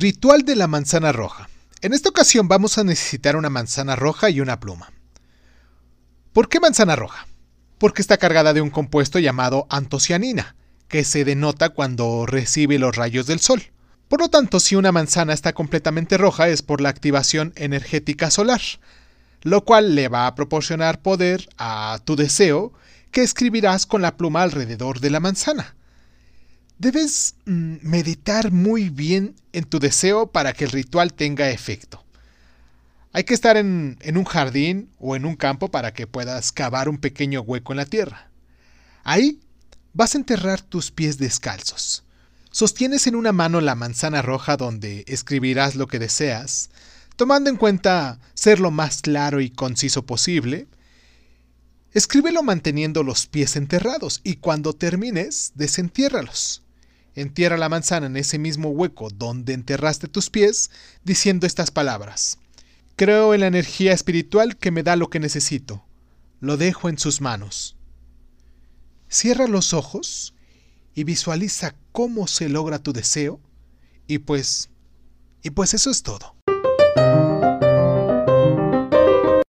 Ritual de la manzana roja. En esta ocasión vamos a necesitar una manzana roja y una pluma. ¿Por qué manzana roja? Porque está cargada de un compuesto llamado antocianina, que se denota cuando recibe los rayos del sol. Por lo tanto, si una manzana está completamente roja es por la activación energética solar, lo cual le va a proporcionar poder a tu deseo que escribirás con la pluma alrededor de la manzana. Debes mm, meditar muy bien en tu deseo para que el ritual tenga efecto. Hay que estar en, en, un jardín o en un campo para que puedas cavar un pequeño hueco en la tierra. Ahí vas a enterrar tus pies descalzos. Sostienes en una mano la manzana roja donde escribirás lo que deseas, tomando en cuenta ser lo más claro y conciso posible. Escríbelo manteniendo los pies enterrados y cuando termines, desentiérralos. Entierra la manzana en ese mismo hueco donde enterraste tus pies, diciendo estas palabras. Creo en la energía espiritual que me da lo que necesito. Lo dejo en sus manos. Cierra los ojos y visualiza cómo se logra tu deseo. Y pues, y pues eso es todo.